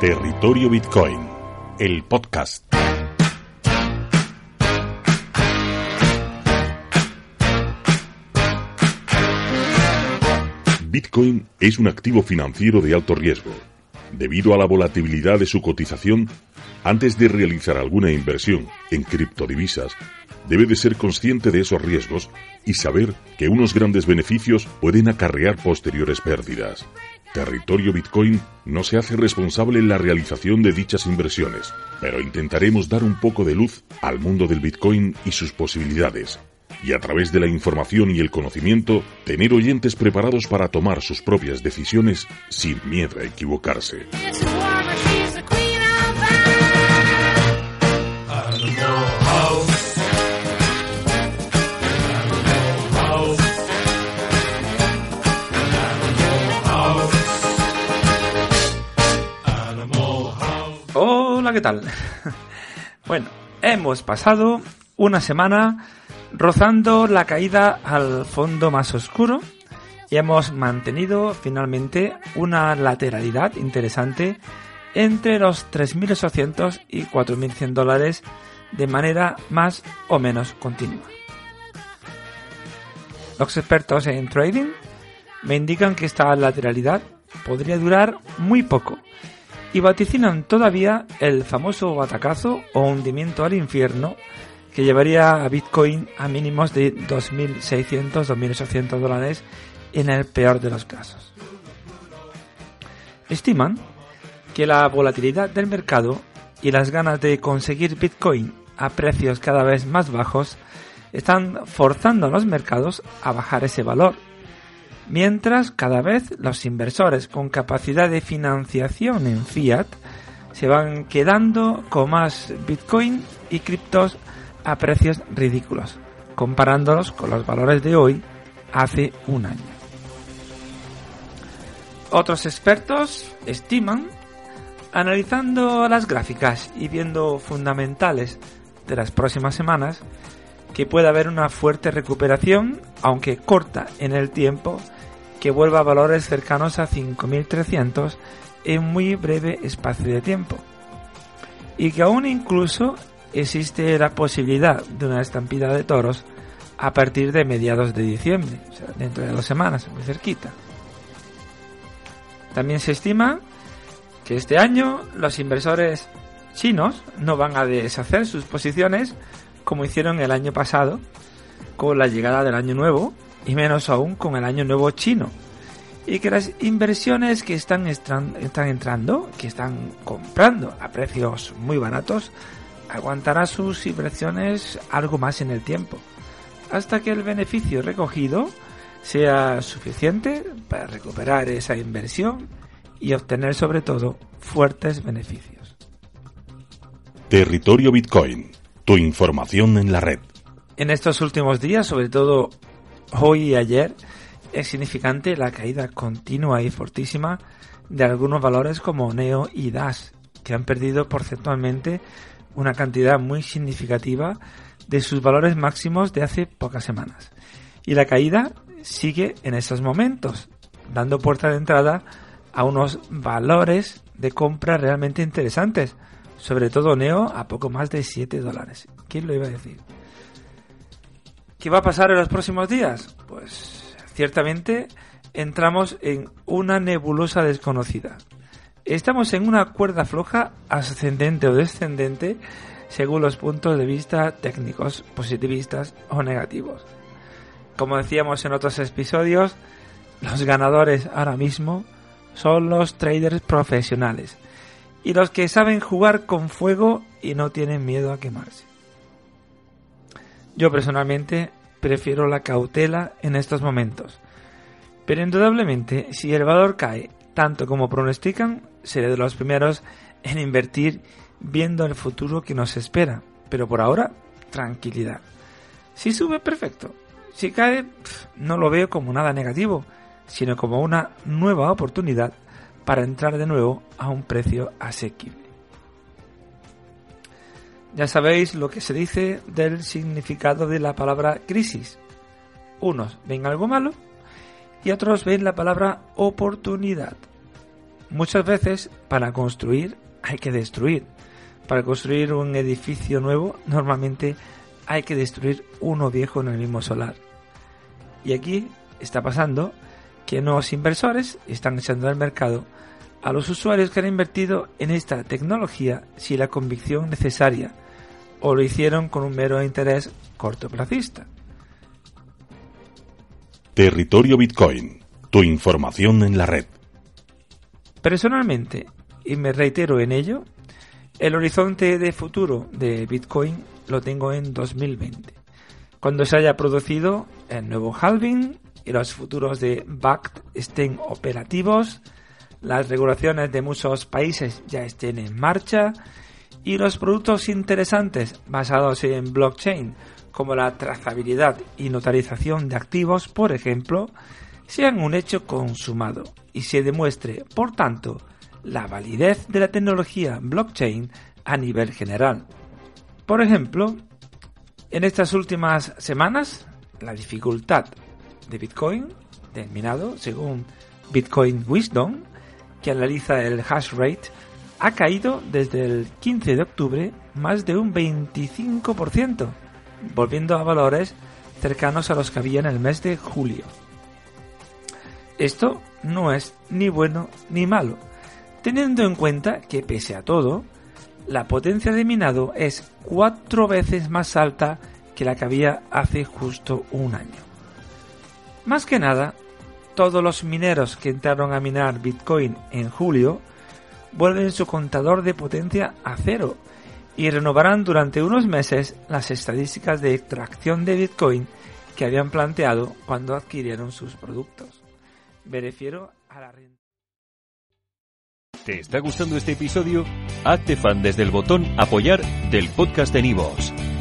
Territorio Bitcoin, el podcast. Bitcoin es un activo financiero de alto riesgo. Debido a la volatilidad de su cotización, antes de realizar alguna inversión en criptodivisas, debe de ser consciente de esos riesgos y saber que unos grandes beneficios pueden acarrear posteriores pérdidas. Territorio Bitcoin no se hace responsable en la realización de dichas inversiones, pero intentaremos dar un poco de luz al mundo del Bitcoin y sus posibilidades, y a través de la información y el conocimiento, tener oyentes preparados para tomar sus propias decisiones sin miedo a equivocarse. ¿Qué tal? Bueno, hemos pasado una semana rozando la caída al fondo más oscuro y hemos mantenido finalmente una lateralidad interesante entre los 3.800 y 4.100 dólares de manera más o menos continua. Los expertos en trading me indican que esta lateralidad podría durar muy poco y vaticinan todavía el famoso batacazo o hundimiento al infierno que llevaría a Bitcoin a mínimos de 2.600, 2.800 dólares en el peor de los casos. Estiman que la volatilidad del mercado y las ganas de conseguir Bitcoin a precios cada vez más bajos están forzando a los mercados a bajar ese valor mientras cada vez los inversores con capacidad de financiación en fiat se van quedando con más Bitcoin y criptos a precios ridículos, comparándolos con los valores de hoy hace un año. Otros expertos estiman, analizando las gráficas y viendo fundamentales de las próximas semanas, que puede haber una fuerte recuperación, aunque corta en el tiempo, que vuelva a valores cercanos a 5.300 en muy breve espacio de tiempo. Y que aún incluso existe la posibilidad de una estampida de toros a partir de mediados de diciembre, o sea, dentro de dos semanas, muy cerquita. También se estima que este año los inversores chinos no van a deshacer sus posiciones como hicieron el año pasado con la llegada del año nuevo y menos aún con el año nuevo chino. Y que las inversiones que están, están entrando, que están comprando a precios muy baratos, aguantará sus inversiones algo más en el tiempo, hasta que el beneficio recogido sea suficiente para recuperar esa inversión y obtener sobre todo fuertes beneficios. Territorio Bitcoin, tu información en la red. En estos últimos días, sobre todo hoy y ayer es significante la caída continua y fortísima de algunos valores como Neo y DAS, que han perdido porcentualmente una cantidad muy significativa de sus valores máximos de hace pocas semanas. Y la caída sigue en esos momentos, dando puerta de entrada a unos valores de compra realmente interesantes, sobre todo Neo a poco más de 7 dólares. ¿Quién lo iba a decir? ¿Qué va a pasar en los próximos días? Pues ciertamente entramos en una nebulosa desconocida. Estamos en una cuerda floja ascendente o descendente según los puntos de vista técnicos, positivistas o negativos. Como decíamos en otros episodios, los ganadores ahora mismo son los traders profesionales y los que saben jugar con fuego y no tienen miedo a quemarse. Yo personalmente prefiero la cautela en estos momentos. Pero indudablemente, si el valor cae tanto como pronostican, seré de los primeros en invertir viendo el futuro que nos espera. Pero por ahora, tranquilidad. Si sube, perfecto. Si cae, no lo veo como nada negativo, sino como una nueva oportunidad para entrar de nuevo a un precio asequible. Ya sabéis lo que se dice del significado de la palabra crisis. Unos ven algo malo y otros ven la palabra oportunidad. Muchas veces para construir hay que destruir. Para construir un edificio nuevo normalmente hay que destruir uno viejo en el mismo solar. Y aquí está pasando que nuevos inversores están echando al mercado a los usuarios que han invertido en esta tecnología sin la convicción necesaria o lo hicieron con un mero interés cortoplacista. Territorio Bitcoin, tu información en la red. Personalmente, y me reitero en ello, el horizonte de futuro de Bitcoin lo tengo en 2020, cuando se haya producido el nuevo halving los futuros de BACT estén operativos, las regulaciones de muchos países ya estén en marcha y los productos interesantes basados en blockchain, como la trazabilidad y notarización de activos, por ejemplo, sean un hecho consumado y se demuestre, por tanto, la validez de la tecnología blockchain a nivel general. Por ejemplo, en estas últimas semanas, la dificultad de Bitcoin, terminado según Bitcoin Wisdom, que analiza el hash rate, ha caído desde el 15 de octubre más de un 25%, volviendo a valores cercanos a los que había en el mes de julio. Esto no es ni bueno ni malo, teniendo en cuenta que pese a todo, la potencia de minado es cuatro veces más alta que la que había hace justo un año. Más que nada, todos los mineros que entraron a minar Bitcoin en julio vuelven su contador de potencia a cero y renovarán durante unos meses las estadísticas de extracción de Bitcoin que habían planteado cuando adquirieron sus productos. Me refiero a la renta. ¿Te está gustando este episodio? Hazte fan desde el botón apoyar del podcast de Nivos.